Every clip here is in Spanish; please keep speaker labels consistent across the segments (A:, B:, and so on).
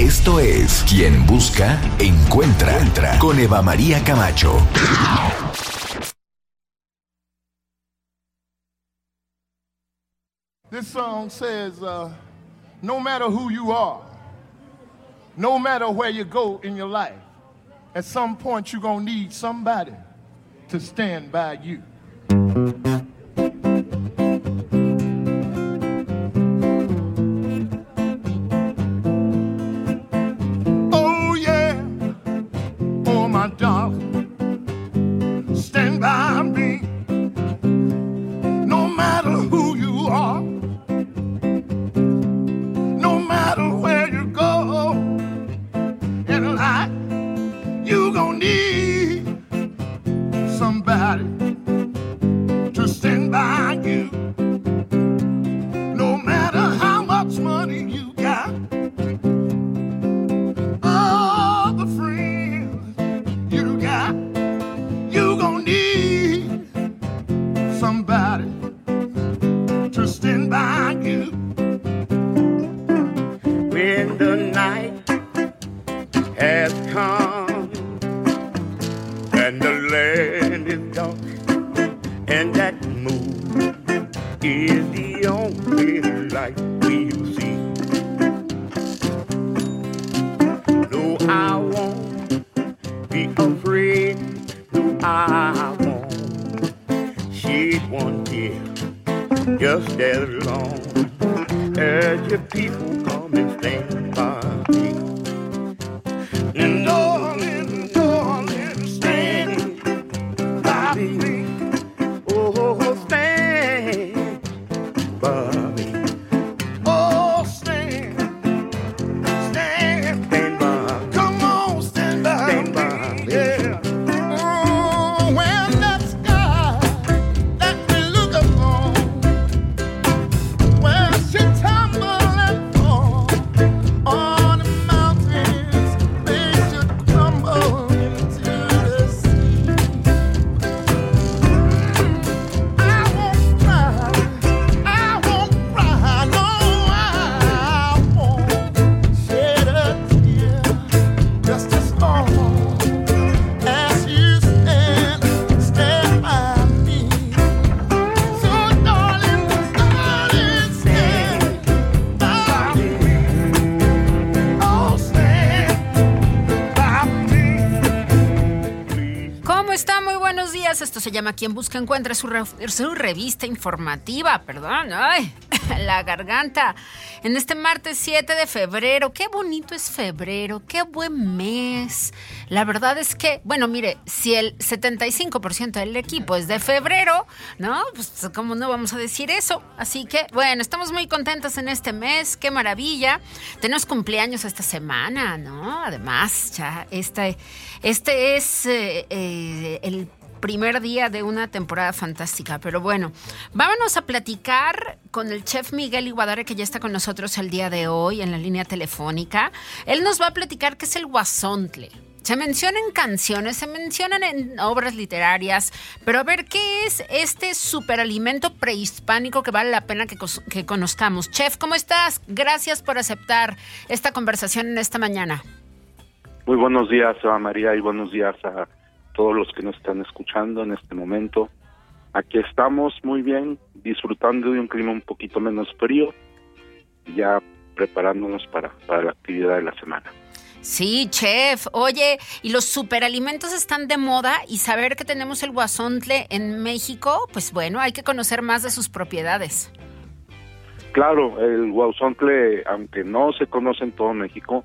A: Esto es Quien Busca, Encuentra, Entra con Eva María Camacho.
B: This song says, uh, no matter who you are, no matter where you go in your life, at some point you're going to need somebody to stand by you.
C: Llama Quien Busca Encuentra, su, re- su revista informativa, perdón. Ay, la garganta. En este martes 7 de febrero. Qué bonito es febrero, qué buen mes. La verdad es que, bueno, mire, si el 75% del equipo es de febrero, ¿no? Pues, ¿cómo no vamos a decir eso? Así que, bueno, estamos muy contentos en este mes. Qué maravilla. Tenemos cumpleaños esta semana, ¿no? Además, ya este, este es eh, eh, el primer día de una temporada fantástica. Pero bueno, vámonos a platicar con el chef Miguel Iguadare, que ya está con nosotros el día de hoy en la línea telefónica. Él nos va a platicar qué es el guasontle. Se mencionan canciones, se mencionan en obras literarias, pero a ver, ¿qué es este superalimento prehispánico que vale la pena que, que conozcamos? Chef, ¿cómo estás? Gracias por aceptar esta conversación en esta mañana.
D: Muy buenos días, María, y buenos días a todos los que nos están escuchando en este momento. Aquí estamos muy bien, disfrutando de un clima un poquito menos frío, ya preparándonos para, para la actividad de la semana.
C: Sí, chef. Oye, y los superalimentos están de moda y saber que tenemos el guasontle en México, pues bueno, hay que conocer más de sus propiedades.
D: Claro, el guauzontle, aunque no se conoce en todo México,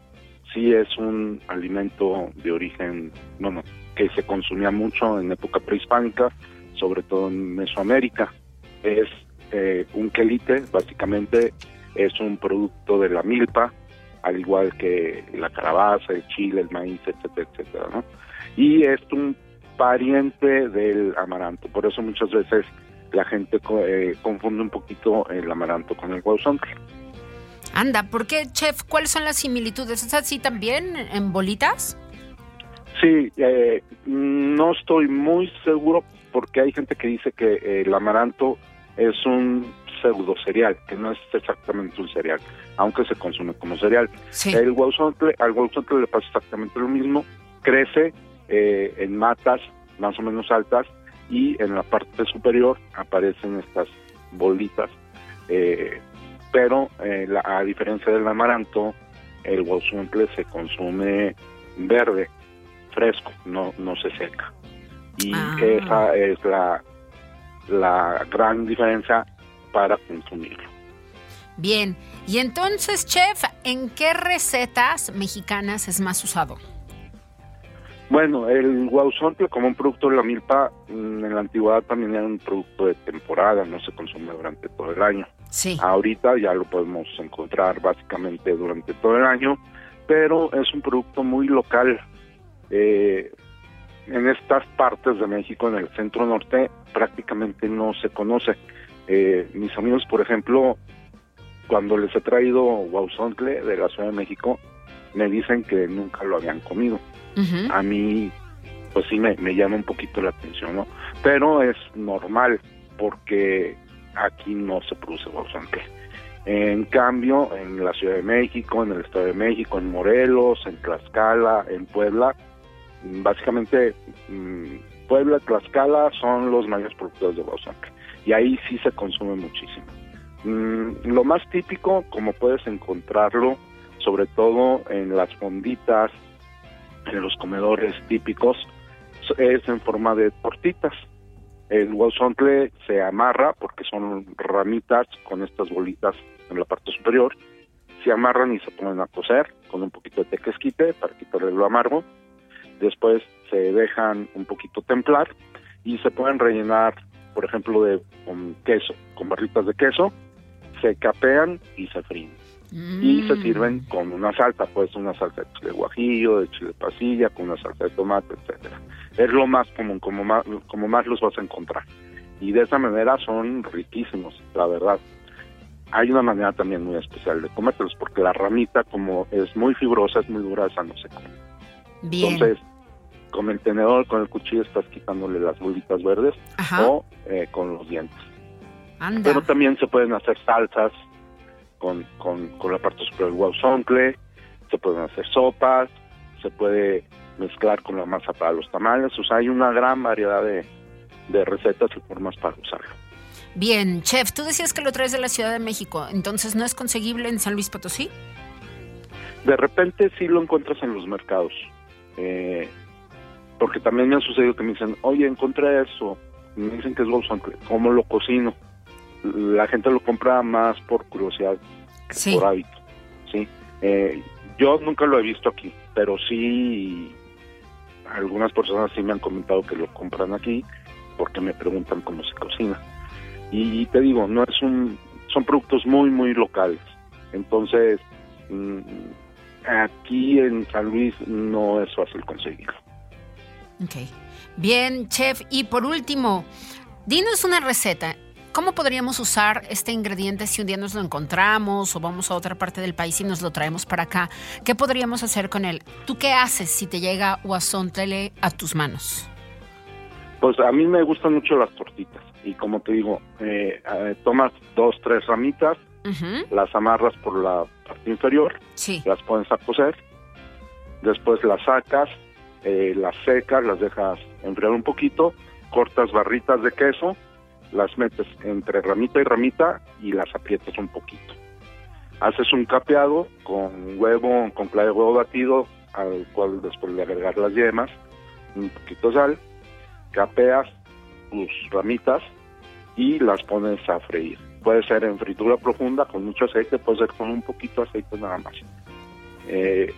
D: sí es un alimento de origen, bueno, que se consumía mucho en época prehispánica, sobre todo en Mesoamérica. Es eh, un quelite, básicamente es un producto de la milpa, al igual que la calabaza, el chile, el maíz, etcétera, etcétera, ¿no? Y es un pariente del amaranto, por eso muchas veces la gente eh, confunde un poquito el amaranto con el guauzontle.
C: Anda, ¿por qué, chef? ¿Cuáles son las similitudes? ¿Es así también en bolitas?
D: Sí, eh, no estoy muy seguro porque hay gente que dice que el amaranto es un pseudo cereal, que no es exactamente un cereal, aunque se consume como cereal. El guauzontle, al guauzontle le pasa exactamente lo mismo, crece eh, en matas más o menos altas y en la parte superior aparecen estas bolitas, eh, pero eh, a diferencia del amaranto, el guauzontle se consume verde, fresco, no, no se seca. Y ah. esa es la, la gran diferencia para consumirlo.
C: Bien, y entonces, chef, ¿en qué recetas mexicanas es más usado?
D: Bueno, el guauzontle como un producto de la milpa mm, en la antigüedad también era un producto de temporada, no se consume durante todo el año.
C: Sí.
D: Ahorita ya lo podemos encontrar básicamente durante todo el año, pero es un producto muy local. Eh, en estas partes de México, en el centro norte, prácticamente no se conoce. Eh, mis amigos, por ejemplo, cuando les he traído guauzontle de la Ciudad de México, me dicen que nunca lo habían comido. A mí, pues sí me, llama un poquito la atención, ¿no? Pero es normal, porque aquí no se produce guauzontle. En cambio, en la Ciudad de México, en el Estado de México, en Morelos, en Tlaxcala, en Puebla, básicamente mm, Puebla Tlaxcala son los mayores productores de guauzontle. Y ahí sí se consume muchísimo. Mm, lo más típico, como puedes encontrarlo, sobre todo en las fonditas, en los comedores típicos, es en forma de tortitas. El guauzontle se amarra porque son ramitas con estas bolitas en la parte superior. Se amarran y se ponen a cocer con un poquito de tequesquite para quitarle lo amargo. Después se dejan un poquito templar y se pueden rellenar, por ejemplo, de con queso, con barritas de queso. Se capean y se fríen y se mm. sirven con una salsa, pues una salsa de chile guajillo, de chile pasilla, con una salsa de tomate, etcétera. Es lo más común, como más, como más los vas a encontrar. Y de esa manera son riquísimos, la verdad. Hay una manera también muy especial de comértelos, porque la ramita, como es muy fibrosa, es muy dura, esa no se come. Entonces, con el tenedor, con el cuchillo, estás quitándole las bolitas verdes o eh, con los dientes. Pero también se pueden hacer salsas con, con, la parte superior del guauzoncle, se pueden hacer sopas, se puede mezclar con la masa para los tamales, o sea, hay una gran variedad de, de recetas y formas para usarlo.
C: Bien, chef, tú decías que lo traes de la Ciudad de México, entonces ¿no es conseguible en San Luis Potosí?
D: De repente sí lo encuentras en los mercados, eh, porque también me ha sucedido que me dicen, oye, encontré eso, me dicen que es guauzoncle, ¿cómo lo cocino? la gente lo compra más por curiosidad que por hábito. ¿sí? Eh, yo nunca lo he visto aquí, pero sí algunas personas sí me han comentado que lo compran aquí porque me preguntan cómo se cocina. Y te digo, no es un, son productos muy, muy locales. Entonces, mm, aquí en San Luis no es fácil conseguirlo.
C: Ok. Bien, chef. Y por último, dinos una receta ¿Cómo podríamos usar este ingrediente si un día nos lo encontramos o vamos a otra parte del país y nos lo traemos para acá? ¿Qué podríamos hacer con él? ¿Tú qué haces si te llega tele a tus manos?
D: Pues a mí me gustan mucho las tortitas y como te digo, eh, eh, tomas dos, tres ramitas, las amarras por la parte inferior, las pones a cocer, después las sacas, eh, las secas, las dejas enfriar un poquito, cortas barritas de queso, las metes entre ramita y ramita y las aprietas un poquito. Haces un capeado con huevo, con clave de huevo batido, al cual después de agregar las yemas, un poquito de sal, capeas tus ramitas y las pones a freír. Puede ser en fritura profunda con mucho aceite, puede ser con un poquito de aceite nada más. Eh,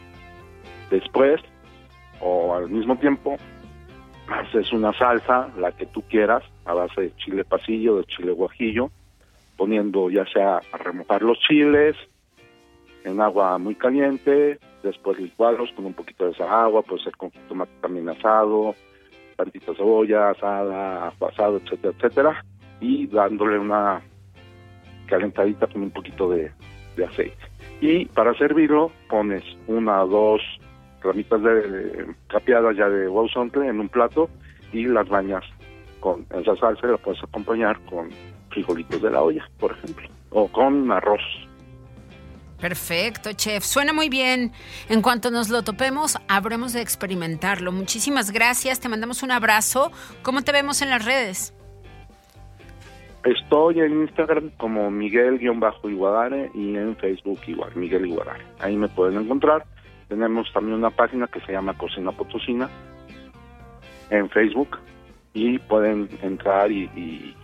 D: después, o al mismo tiempo, haces una salsa, la que tú quieras, a base de chile pasillo, de chile guajillo, poniendo ya sea a remojar los chiles, en agua muy caliente, después licuarlos con un poquito de esa agua, puede ser con tomate también asado, tantita cebolla asada, asado, etcétera, etcétera, y dándole una calentadita con un poquito de, aceite. Y para servirlo pones una o dos ramitas de, capeadas ya de guauzontle en un plato y las bañas con esa salsa y la puedes acompañar con frijolitos de la olla, por ejemplo, o con arroz.
C: Perfecto, chef. Suena muy bien. En cuanto nos lo topemos, habremos de experimentarlo. Muchísimas gracias. Te mandamos un abrazo. ¿Cómo te vemos en las redes?
D: Estoy en Instagram como Miguel-Iguadare y en Facebook igual, Miguel Iguadare. Ahí me pueden encontrar. Tenemos también una página que se llama Cocina Potosina en Facebook y pueden entrar y,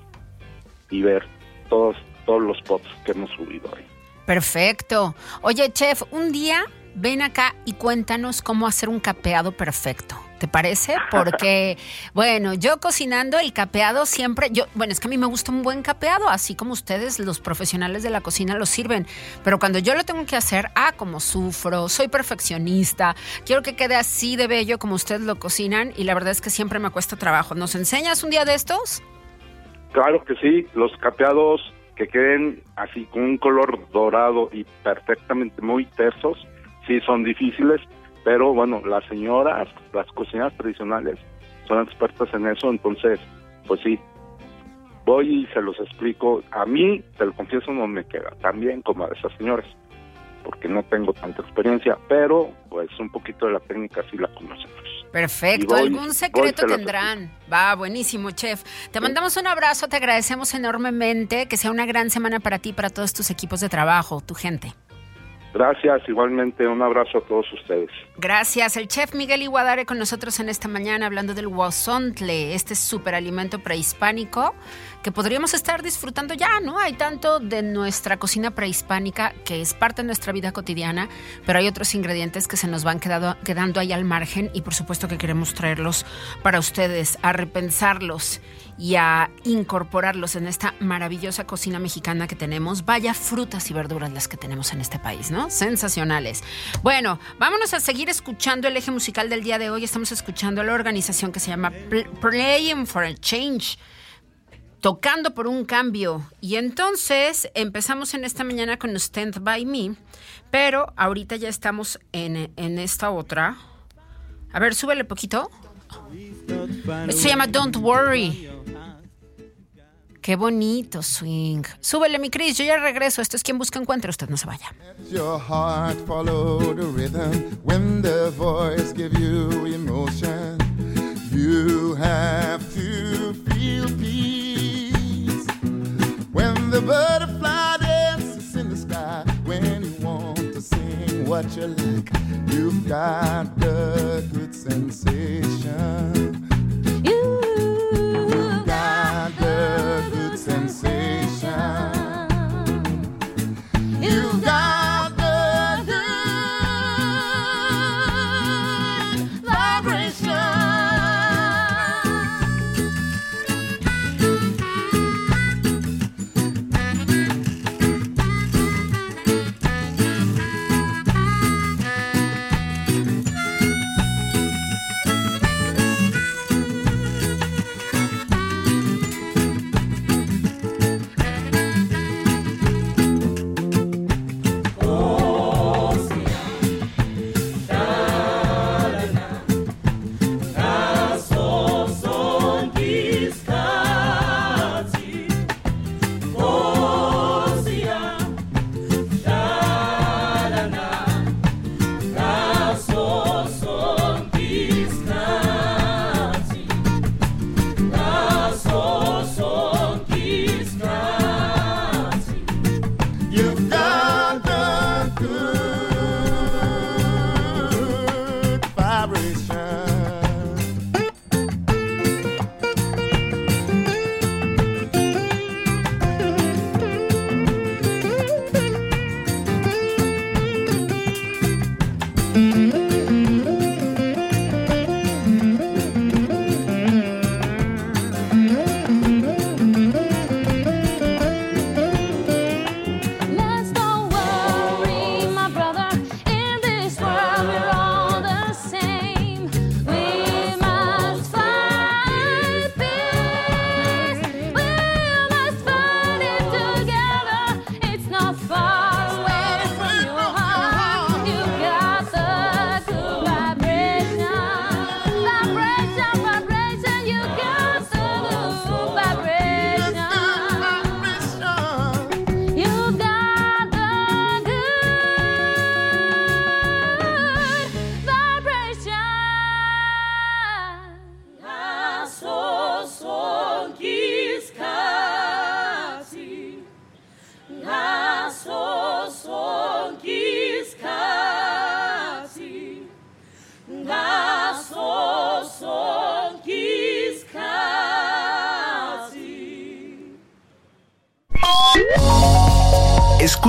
D: y, ver todos, todos los posts que hemos subido ahí.
C: Perfecto. Oye, chef, un día ven acá y cuéntanos cómo hacer un capeado perfecto. ¿Te parece? Porque, bueno, yo cocinando el capeado siempre, yo, bueno, es que a mí me gusta un buen capeado, así como ustedes, los profesionales de la cocina, lo sirven. Pero cuando yo lo tengo que hacer, ah, como sufro, soy perfeccionista, quiero que quede así de bello como ustedes lo cocinan y la verdad es que siempre me cuesta trabajo. ¿Nos enseñas un día de estos?
D: Claro que sí, los capeados que queden así con un color dorado y perfectamente muy tersos, sí son difíciles, pero bueno, las señoras, las cocineras tradicionales son expertas en eso, entonces, pues sí, voy y se los explico. A mí, te lo confieso, no me queda tan bien como a esas señoras, porque no tengo tanta experiencia, pero pues un poquito de la técnica sí la conocemos.
C: Perfecto, algún secreto tendrán. Va, buenísimo, chef. Te mandamos un abrazo, te agradecemos enormemente, que sea una gran semana para ti, para todos tus equipos de trabajo, tu gente.
D: Gracias, igualmente un abrazo a todos ustedes.
C: Gracias. El chef Miguel Iguadare con nosotros en esta mañana hablando del huasontle, este superalimento prehispánico que podríamos estar disfrutando ya, ¿no? Hay tanto de nuestra cocina prehispánica que es parte de nuestra vida cotidiana, pero hay otros ingredientes que se nos van quedado, quedando ahí al margen y por supuesto que queremos traerlos para ustedes, a repensarlos y a incorporarlos en esta maravillosa cocina mexicana que tenemos. Vaya frutas y verduras las que tenemos en este país, ¿no? Sensacionales. Bueno, vámonos a seguir escuchando el eje musical del día de hoy. Estamos escuchando a la organización que se llama Playing for a Change tocando por un cambio. Y entonces empezamos en esta mañana con Stand By Me, pero ahorita ya estamos en, en esta otra. A ver, súbele poquito. Se llama Don't Worry. Qué bonito swing. Súbele, mi Cris, yo ya regreso. Esto es quien busca encuentra. Usted no se vaya. Your heart follow the rhythm when the voice give you emotion. You have to feel peace. the butterfly dances in the sky when what you like. You've got the good sensation.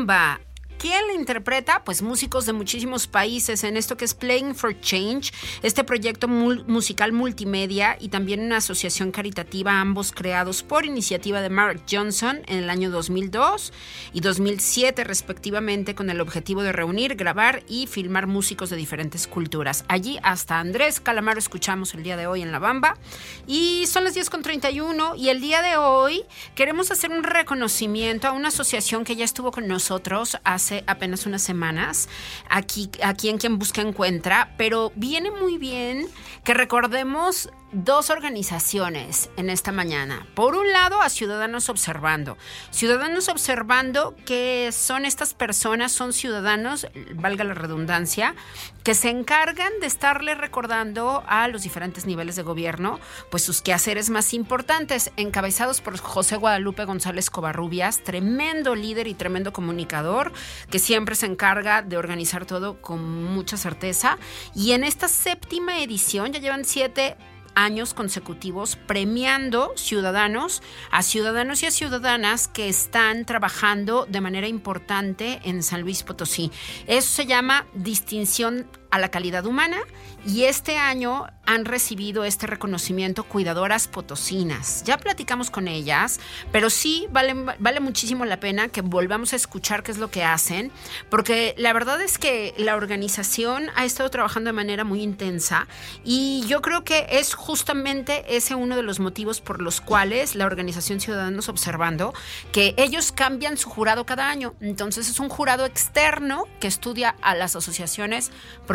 C: Samba interpreta? Pues músicos de muchísimos países en esto que es Playing for Change, este proyecto musical multimedia y también una asociación caritativa, ambos creados por iniciativa de Mark Johnson en el año 2002 y 2007 respectivamente con el objetivo de reunir, grabar y filmar músicos de diferentes culturas. Allí hasta Andrés Calamaro escuchamos el día de hoy en La Bamba y son las 10.31 y el día de hoy queremos hacer un reconocimiento a una asociación que ya estuvo con nosotros hace apenas unas semanas, aquí, aquí en Quien Busca Encuentra, pero viene muy bien que recordemos dos organizaciones en esta mañana. Por un lado, a Ciudadanos Observando. Ciudadanos Observando, que son estas personas, son ciudadanos, valga la redundancia, que se encargan de estarle recordando a los diferentes niveles de gobierno, pues sus quehaceres más importantes, encabezados por José Guadalupe González Covarrubias, tremendo líder y tremendo comunicador, que siempre se encarga de organizar todo con mucha certeza. Y en esta séptima edición ya llevan siete años consecutivos premiando ciudadanos a ciudadanos y a ciudadanas que están trabajando de manera importante en San Luis Potosí. Eso se llama distinción a la calidad humana y este año han recibido este reconocimiento cuidadoras potosinas. Ya platicamos con ellas, pero sí vale, vale muchísimo la pena que volvamos a escuchar qué es lo que hacen, porque la verdad es que la organización ha estado trabajando de manera muy intensa y yo creo que es justamente ese uno de los motivos por los cuales la organización Ciudadanos Observando, que ellos cambian su jurado cada año. Entonces es un jurado externo que estudia a las asociaciones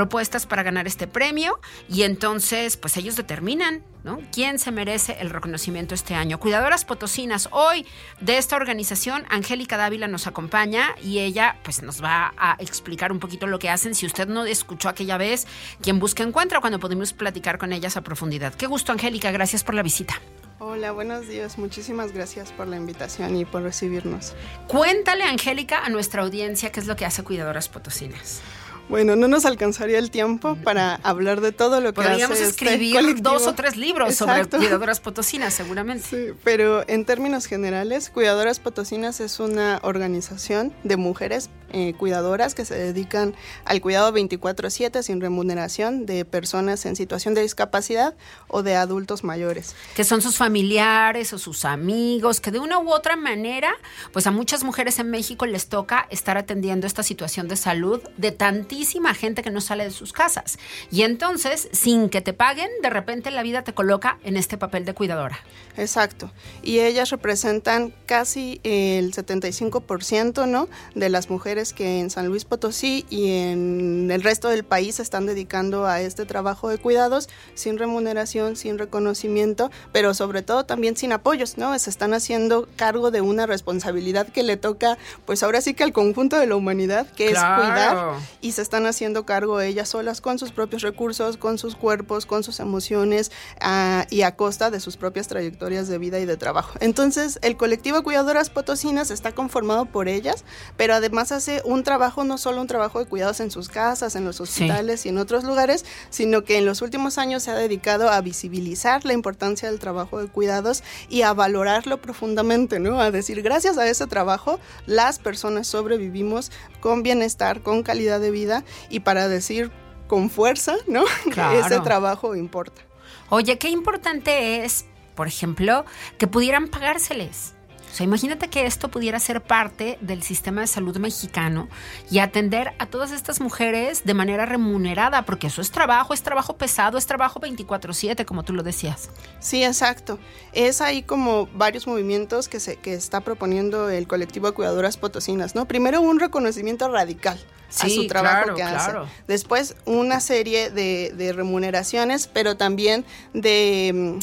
C: propuestas para ganar este premio y entonces pues ellos determinan ¿no? quién se merece el reconocimiento este año. Cuidadoras Potosinas, hoy de esta organización, Angélica Dávila nos acompaña y ella pues nos va a explicar un poquito lo que hacen. Si usted no escuchó aquella vez, quien busca encuentra cuando pudimos platicar con ellas a profundidad. Qué gusto Angélica, gracias por la visita.
E: Hola, buenos días. Muchísimas gracias por la invitación y por recibirnos.
C: Cuéntale, Angélica, a nuestra audiencia qué es lo que hace Cuidadoras Potosinas.
E: Bueno, no nos alcanzaría el tiempo para hablar de todo lo que
C: Podríamos
E: hace
C: escribir
E: este
C: dos o tres libros
E: Exacto.
C: sobre cuidadoras potosinas, seguramente.
E: Sí, pero en términos generales, Cuidadoras Potosinas es una organización de mujeres eh, cuidadoras que se dedican al cuidado 24/7 sin remuneración de personas en situación de discapacidad o de adultos mayores.
C: Que son sus familiares o sus amigos, que de una u otra manera, pues a muchas mujeres en México les toca estar atendiendo esta situación de salud de tantísima gente que no sale de sus casas. Y entonces, sin que te paguen, de repente la vida te coloca en este papel de cuidadora.
E: Exacto. Y ellas representan casi el 75%, ¿no? de las mujeres que en San Luis Potosí y en el resto del país se están dedicando a este trabajo de cuidados sin remuneración, sin reconocimiento, pero sobre todo también sin apoyos, ¿no? Se están haciendo cargo de una responsabilidad que le toca, pues ahora sí que al conjunto de la humanidad, que
C: Claro.
E: es cuidar y se están haciendo cargo ellas solas con sus propios recursos, con sus cuerpos, con sus emociones ah, y a costa de sus propias trayectorias de vida y de trabajo. Entonces, el colectivo Cuidadoras Potosinas está conformado por ellas, pero además hace un trabajo, no solo un trabajo de cuidados en sus casas, en los hospitales y en otros lugares, sino que en los últimos años se ha dedicado a visibilizar la importancia del trabajo de cuidados y a valorarlo profundamente, ¿no? A decir, gracias a ese trabajo, las personas sobrevivimos con bienestar, con calidad de vida y para decir con fuerza, ¿no?
C: Claro.
E: Ese trabajo importa.
C: Oye, qué importante es, por ejemplo, que pudieran pagárseles. O sea, imagínate que esto pudiera ser parte del sistema de salud mexicano y atender a todas estas mujeres de manera remunerada, porque eso es trabajo, es trabajo pesado, es trabajo 24/7, como tú lo decías.
E: Sí, exacto. Es ahí como varios movimientos que, se, que está proponiendo el colectivo de cuidadoras potosinas, ¿no? Primero un reconocimiento radical a su trabajo
C: claro,
E: que
C: claro.
E: hace. Después una serie de, de remuneraciones, pero también de...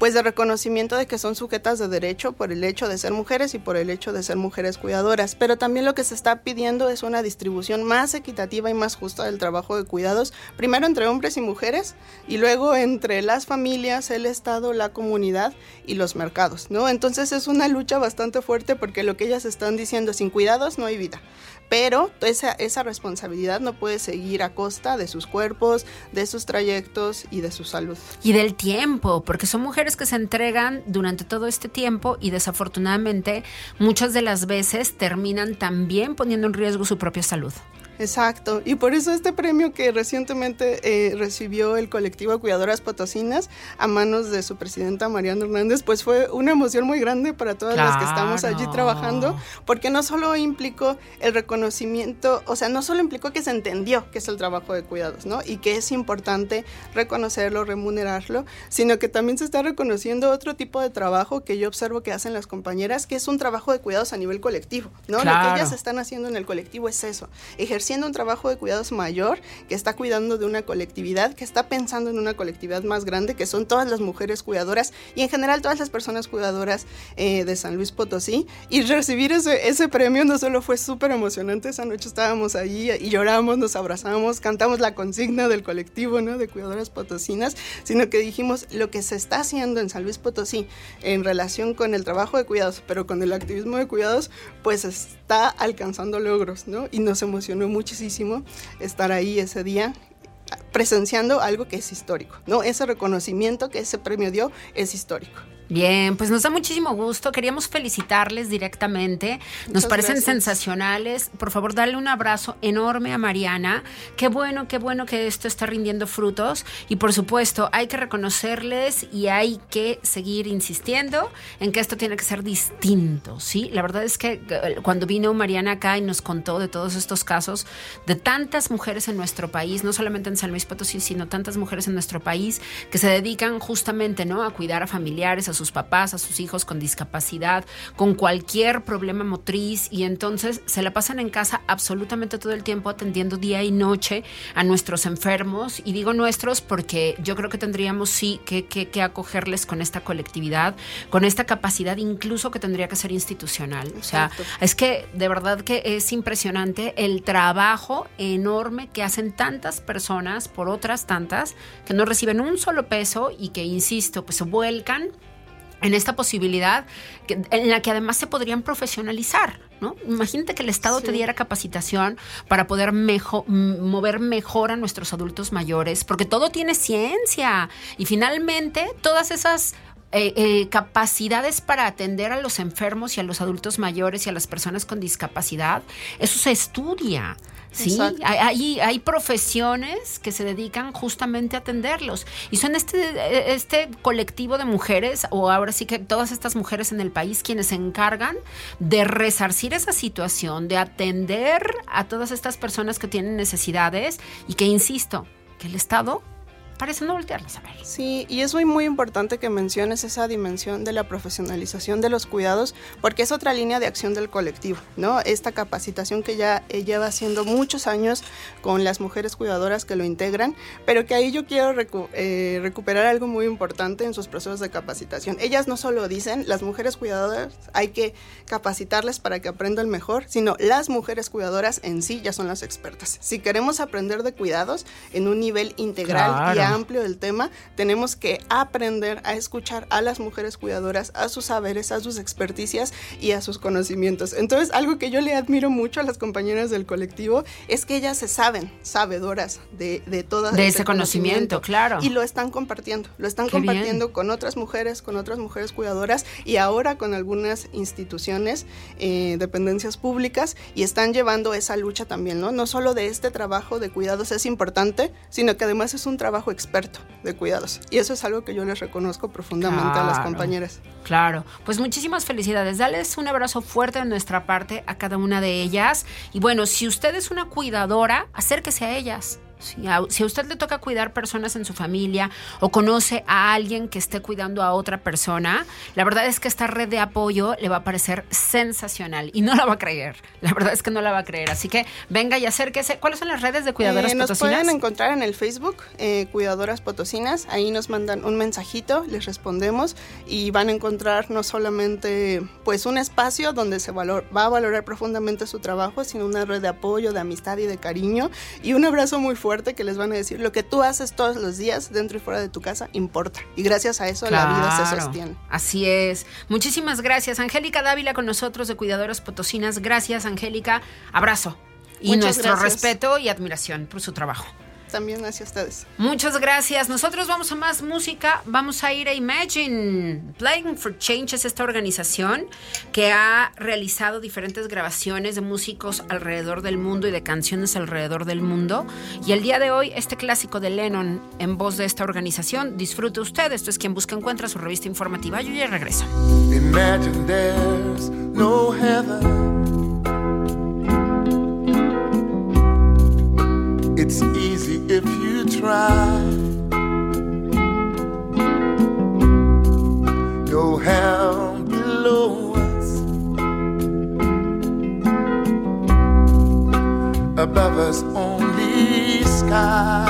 E: Pues de reconocimiento de que son sujetas de derecho por el hecho de ser mujeres y por el hecho de ser mujeres cuidadoras. Pero también lo que se está pidiendo es una distribución más equitativa y más justa del trabajo de cuidados, primero entre hombres y mujeres y luego entre las familias, el Estado, la comunidad y los mercados, ¿no? Entonces es una lucha bastante fuerte porque lo que ellas están diciendo, sin cuidados no hay vida. Pero esa, esa responsabilidad no puede seguir a costa de sus cuerpos, de sus trayectos y de su salud.
C: Y del tiempo, porque son mujeres que se entregan durante todo este tiempo y desafortunadamente muchas de las veces terminan también poniendo en riesgo su propia salud.
E: Exacto, y por eso este premio que recientemente eh, recibió el colectivo Cuidadoras Potosinas a manos de su presidenta Mariana Hernández, pues fue una emoción muy grande para todas las que estamos allí
C: Claro.
E: trabajando, porque no solo implicó el reconocimiento, o sea, no solo implicó que se entendió que es el trabajo de cuidados, ¿no? Y que es importante reconocerlo, remunerarlo, sino que también se está reconociendo otro tipo de trabajo que yo observo que hacen las compañeras, que es un trabajo de cuidados a nivel colectivo, ¿no? Lo
C: Claro.
E: que ellas están haciendo en el colectivo es eso, ejerciendo haciendo un trabajo de cuidados mayor, que está cuidando de una colectividad, que está pensando en una colectividad más grande, que son todas las mujeres cuidadoras y en general todas las personas cuidadoras eh, de San Luis Potosí. Y recibir ese, ese premio no solo fue súper emocionante, esa noche estábamos ahí y lloramos, nos abrazamos, cantamos la consigna del colectivo ¿no? de cuidadoras potosinas, sino que dijimos lo que se está haciendo en San Luis Potosí en relación con el trabajo de cuidados, pero con el activismo de cuidados, pues está alcanzando logros, ¿no? Y nos emocionó muchísimo estar ahí ese día presenciando algo que es histórico, ¿no? Ese reconocimiento que ese premio dio es histórico.
C: Bien, pues nos da muchísimo gusto. Queríamos felicitarles directamente. Nos parecen sensacionales. Por favor, dale un abrazo enorme a Mariana. Qué bueno, qué bueno que esto está rindiendo frutos. Y por supuesto, hay que reconocerles y hay que seguir insistiendo en que esto tiene que ser distinto. ¿sí? La verdad es que eh, cuando vino Mariana acá y nos contó de todos estos casos, de tantas mujeres en nuestro país, no solamente en San Luis Potosí, sino tantas mujeres en nuestro país que se dedican justamente ¿no? a cuidar a familiares, a sus papás, a sus hijos con discapacidad, con cualquier problema motriz y entonces se la pasan en casa absolutamente todo el tiempo atendiendo día y noche a nuestros enfermos y digo nuestros porque yo creo que tendríamos sí que, que, acogerles con esta colectividad, con esta capacidad incluso que tendría que ser institucional. O sea, es que de verdad que es impresionante el trabajo enorme que hacen tantas personas por otras tantas que no reciben un solo peso y que, insisto, pues se vuelcan en esta posibilidad en la que además se podrían profesionalizar. ¿no? Imagínate que el Estado te diera capacitación para poder mover mejor a nuestros adultos mayores, porque todo tiene ciencia y finalmente todas esas eh, eh, capacidades para atender a los enfermos y a los adultos mayores y a las personas con discapacidad, eso se estudia. Sí, hay, hay profesiones que se dedican justamente a atenderlos. Y son este, este colectivo de mujeres, o ahora sí que todas estas mujeres en el país, quienes se encargan de resarcir esa situación, de atender a todas estas personas que tienen necesidades y que, insisto, que el Estado parece no voltearlas a ver.
E: Sí, y es muy, muy importante que menciones esa dimensión de la profesionalización de los cuidados, porque es otra línea de acción del colectivo, ¿no? Esta capacitación que ya eh, lleva haciendo muchos años con las mujeres cuidadoras que lo integran, pero que ahí yo quiero eh, recuperar algo muy importante en sus procesos de capacitación. Ellas no solo dicen, las mujeres cuidadoras hay que capacitarles para que aprendan mejor, sino las mujeres cuidadoras en sí ya son las expertas. Si queremos aprender de cuidados en un nivel integral y amplio del tema, tenemos que aprender a escuchar a las mujeres cuidadoras, a sus saberes, a sus experticias y a sus conocimientos. Entonces, algo que yo le admiro mucho a las compañeras del colectivo es que ellas se saben sabedoras de, de todo
C: de ese, conocimiento, claro.
E: Y lo están compartiendo, lo están compartiendo con otras mujeres, con otras mujeres cuidadoras y ahora con algunas instituciones, eh, dependencias públicas y están llevando esa lucha también, ¿no? No solo de este trabajo de cuidados es importante, sino que además es un trabajo experto de cuidados. Y eso es algo que yo les reconozco profundamente a las compañeras.
C: Claro, pues muchísimas felicidades. Dales un abrazo fuerte de nuestra parte a cada una de ellas. Y bueno, si usted es una cuidadora, acérquese a ellas. Si a, usted le toca cuidar personas en su familia o conoce a alguien que esté cuidando a otra persona, la verdad es que esta red de apoyo le va a parecer sensacional y no la va a creer. La verdad es que no la va a creer. Así que venga y acérquese. ¿Cuáles son las redes de Cuidadoras
E: eh,
C: Potosinas?
E: Nos pueden encontrar en el Facebook, eh, Cuidadoras Potosinas. Ahí nos mandan un mensajito, les respondemos y van a encontrar no solamente pues un espacio donde se valor, va a valorar profundamente su trabajo, sino una red de apoyo, de amistad y de cariño y un abrazo muy fuerte que les van a decir, lo que tú haces todos los días dentro y fuera de tu casa importa. Y gracias a eso la vida se sostiene.
C: Así es. Muchísimas gracias. Angélica Dávila con nosotros de Cuidadoras Potosinas. Gracias, Angélica. Abrazo. Y nuestro respeto y admiración por su trabajo
E: también hacia ustedes.
C: Muchas gracias. Nosotros vamos a más música. Vamos a ir a Imagine. Playing for Change es esta organización que ha realizado diferentes grabaciones de músicos alrededor del mundo y de canciones alrededor del mundo. Y el día de hoy, este clásico de Lennon en voz de esta organización, disfrute usted. Esto es quien busca encuentra su revista informativa. Yo ya regreso. Imagine there's no heaven. It's easy if you try. No hell below us, above us only sky.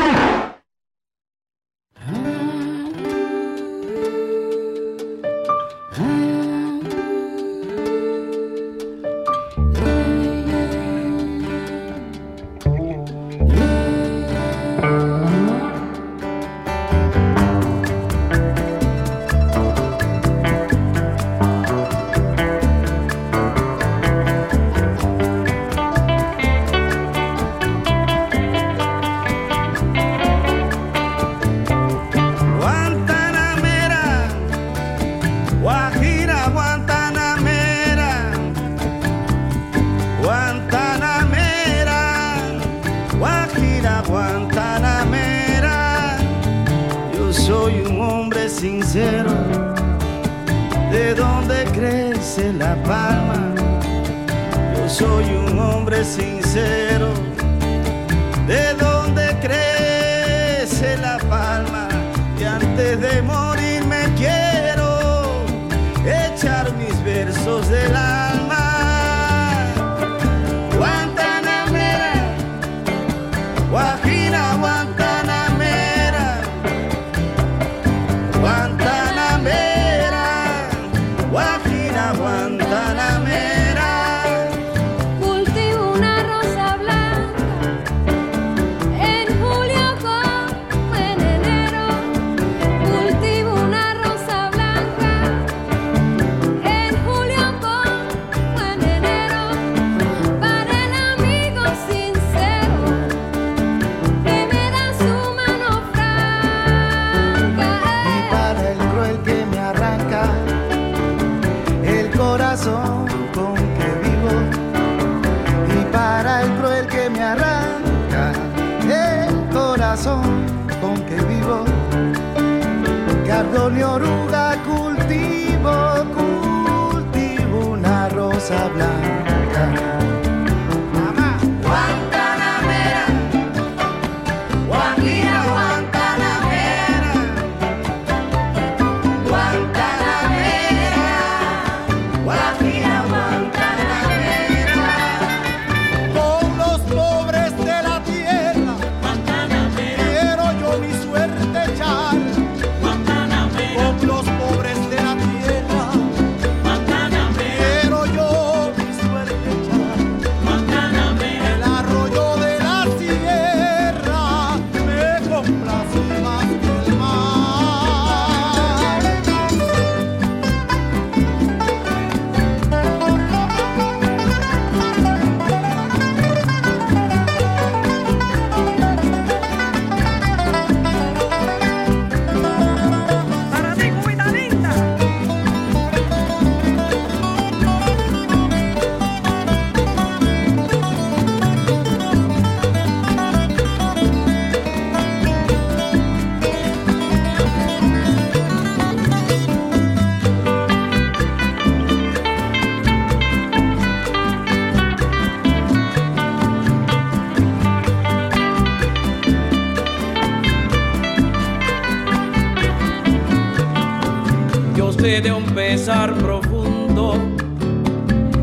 F: Oruga cultivo,
G: profundo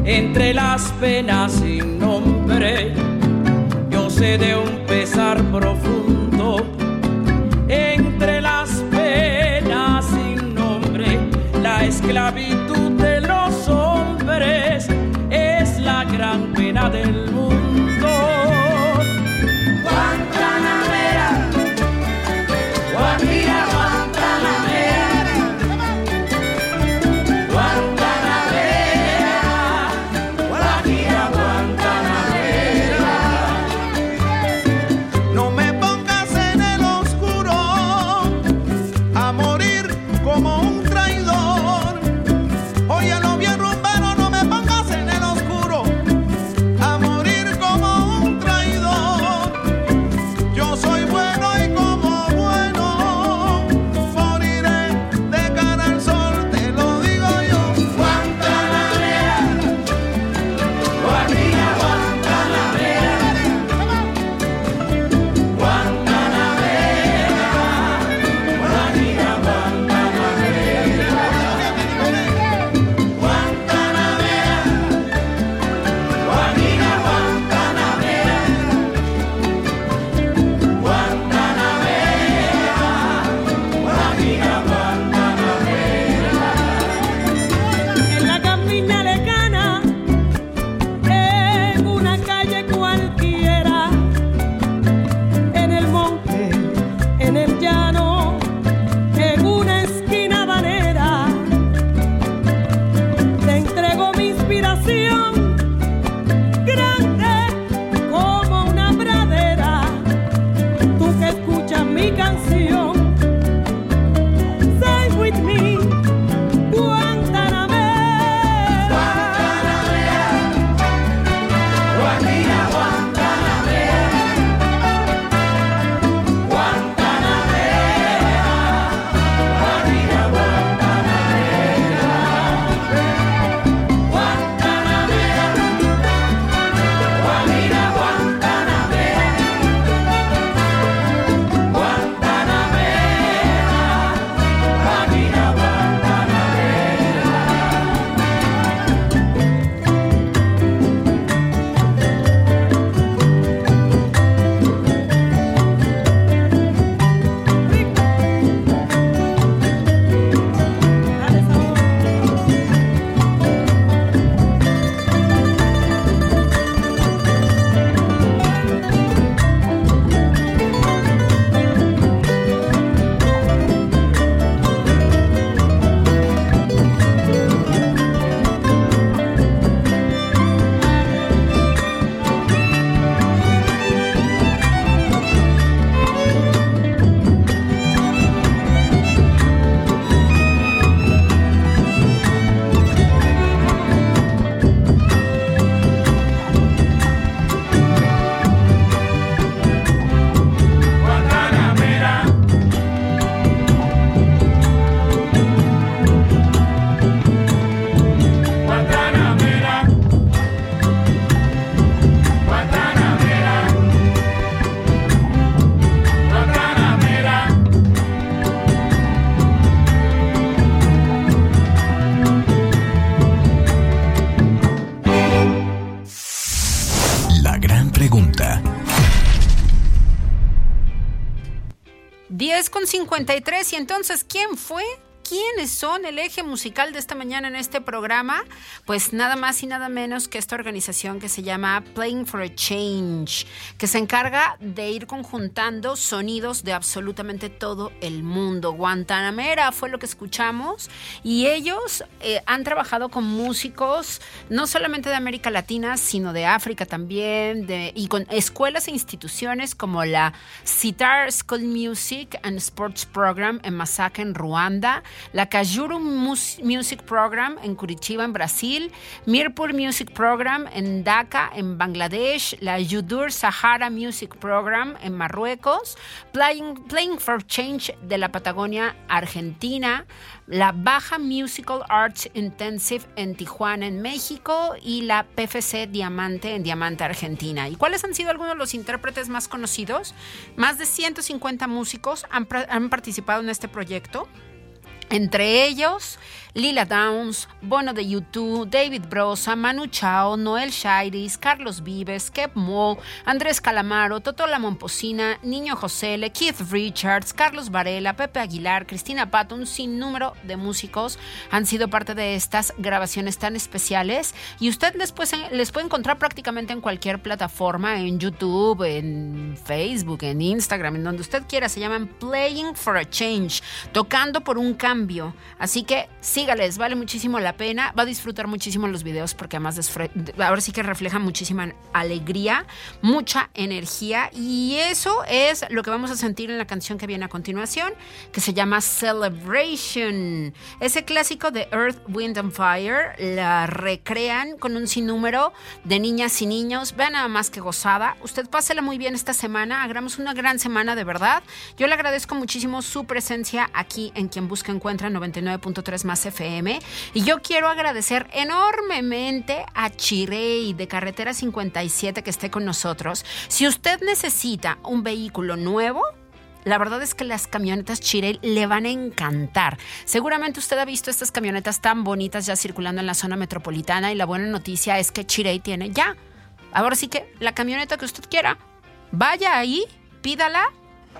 G: entre las penas
C: y entonces, ¿quién fue? ¿Quiénes son el eje musical de esta mañana en este programa? Pues nada más y nada menos que esta organización que se llama Playing for a Change, que se encarga de ir conjuntando sonidos de absolutamente todo el mundo. Guantanamera fue lo que escuchamos y ellos eh, han trabajado con músicos no solamente de América Latina, sino de África también, de, y con escuelas e instituciones como la Sitar School Music and Sports Program en Masaka, en Ruanda, la Kajuru Music Program en Curitiba, en Brasil, Mirpur Music Program en Dhaka, en Bangladesh, la Yudur Sahara Music Program en Marruecos, Playing, for Change de la Patagonia, Argentina, la Baja Musical Arts Intensive en Tijuana, en México, y la PFC Diamante en Diamante, Argentina. ¿Y cuáles han sido algunos de los intérpretes más conocidos? Más de 150 músicos han participado en este proyecto. Entre ellos, Lila Downs, Bono de YouTube, David Brosa, Manu Chao, Noel Shairis, Carlos Vives, Kev Mo, Andrés Calamaro, Toto La Momposina, Niño José, Keith Richards, Carlos Varela, Pepe Aguilar, Cristina Pato, un sinnúmero de músicos han sido parte de estas grabaciones tan especiales y usted les les puede encontrar prácticamente en cualquier plataforma, en YouTube, en Facebook, en Instagram, en donde usted quiera. Se llaman Playing for a Change, tocando por un cambio. Así que sígales, vale muchísimo la pena. Va a disfrutar muchísimo los videos porque además ahora sí que refleja muchísima alegría, mucha energía y eso es lo que vamos a sentir en la canción que viene a continuación, que se llama Celebration. Ese clásico de Earth, Wind and Fire la recrean con un sinnúmero de niñas y niños. Vean nada más que gozada. Usted pásela muy bien esta semana. Hagamos una gran semana de verdad. Yo le agradezco muchísimo su presencia aquí en Quien Busca Encuentra 99.3 más FM. Y yo quiero agradecer enormemente a Chirey de Carretera 57 que esté con nosotros. Si usted necesita un vehículo nuevo, la verdad es que las camionetas Chirey le van a encantar. Seguramente usted ha visto estas camionetas tan bonitas ya circulando en la zona metropolitana y la buena noticia es que Chirey tiene ya. Ahora sí que la camioneta que usted quiera, vaya ahí, pídala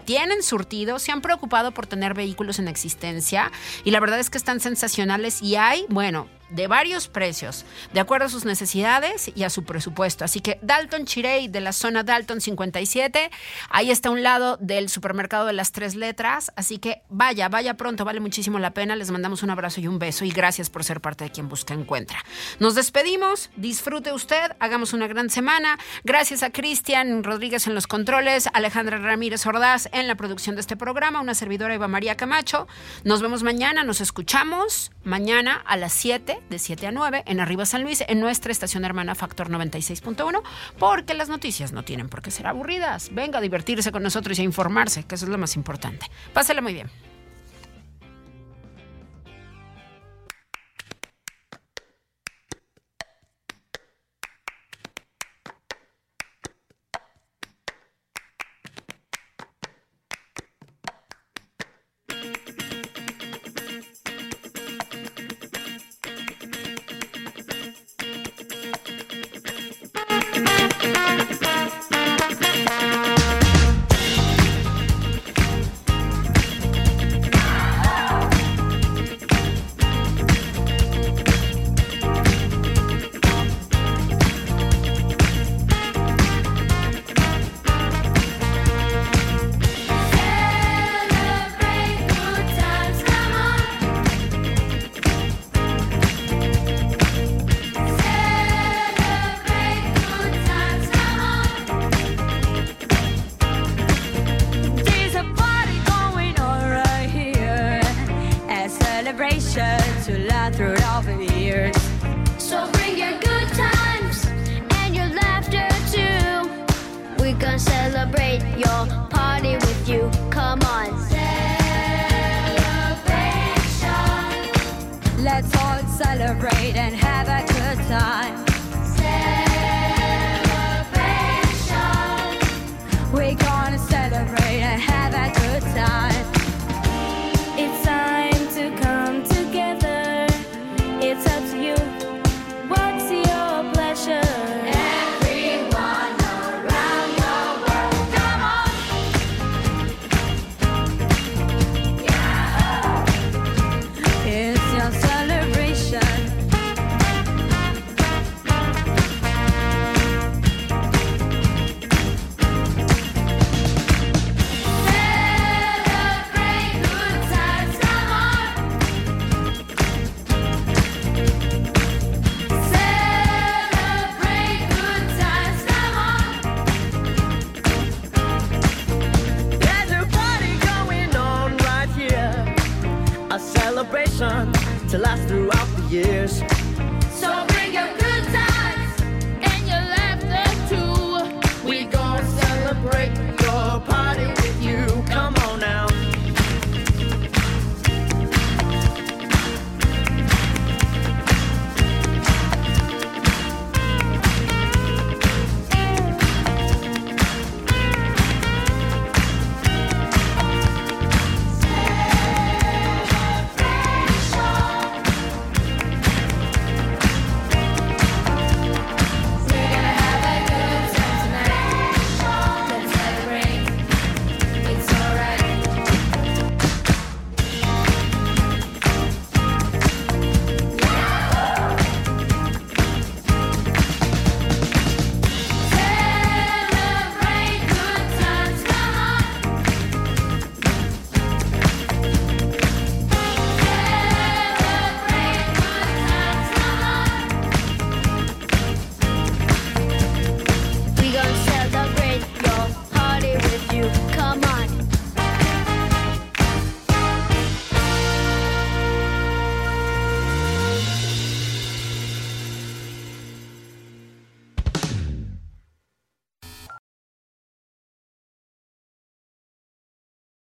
C: tienen surtido, se han preocupado por tener vehículos en existencia y la verdad es que están sensacionales y hay, bueno, de varios precios, de acuerdo a sus necesidades y a su presupuesto. Así que Dalton Chirey de la zona Dalton 57, ahí está a un lado del supermercado de las tres letras. Así que vaya, vaya pronto, vale muchísimo la pena. Les mandamos un abrazo y un beso y gracias por ser parte de quien busca encuentra. Nos despedimos, disfrute usted, hagamos una gran semana. Gracias a Cristian Rodríguez en los controles, Alejandra Ramírez Ordaz en la producción de este programa, una servidora Eva María Camacho. Nos vemos mañana, nos escuchamos mañana a las 7 de 7 a 9 en Arriba San Luis, en nuestra estación hermana Factor 96.1, porque las noticias no tienen por qué ser aburridas. Venga a divertirse con nosotros y a informarse, que eso es lo más importante. Pásela muy bien.
H: celebration to last throughout the years.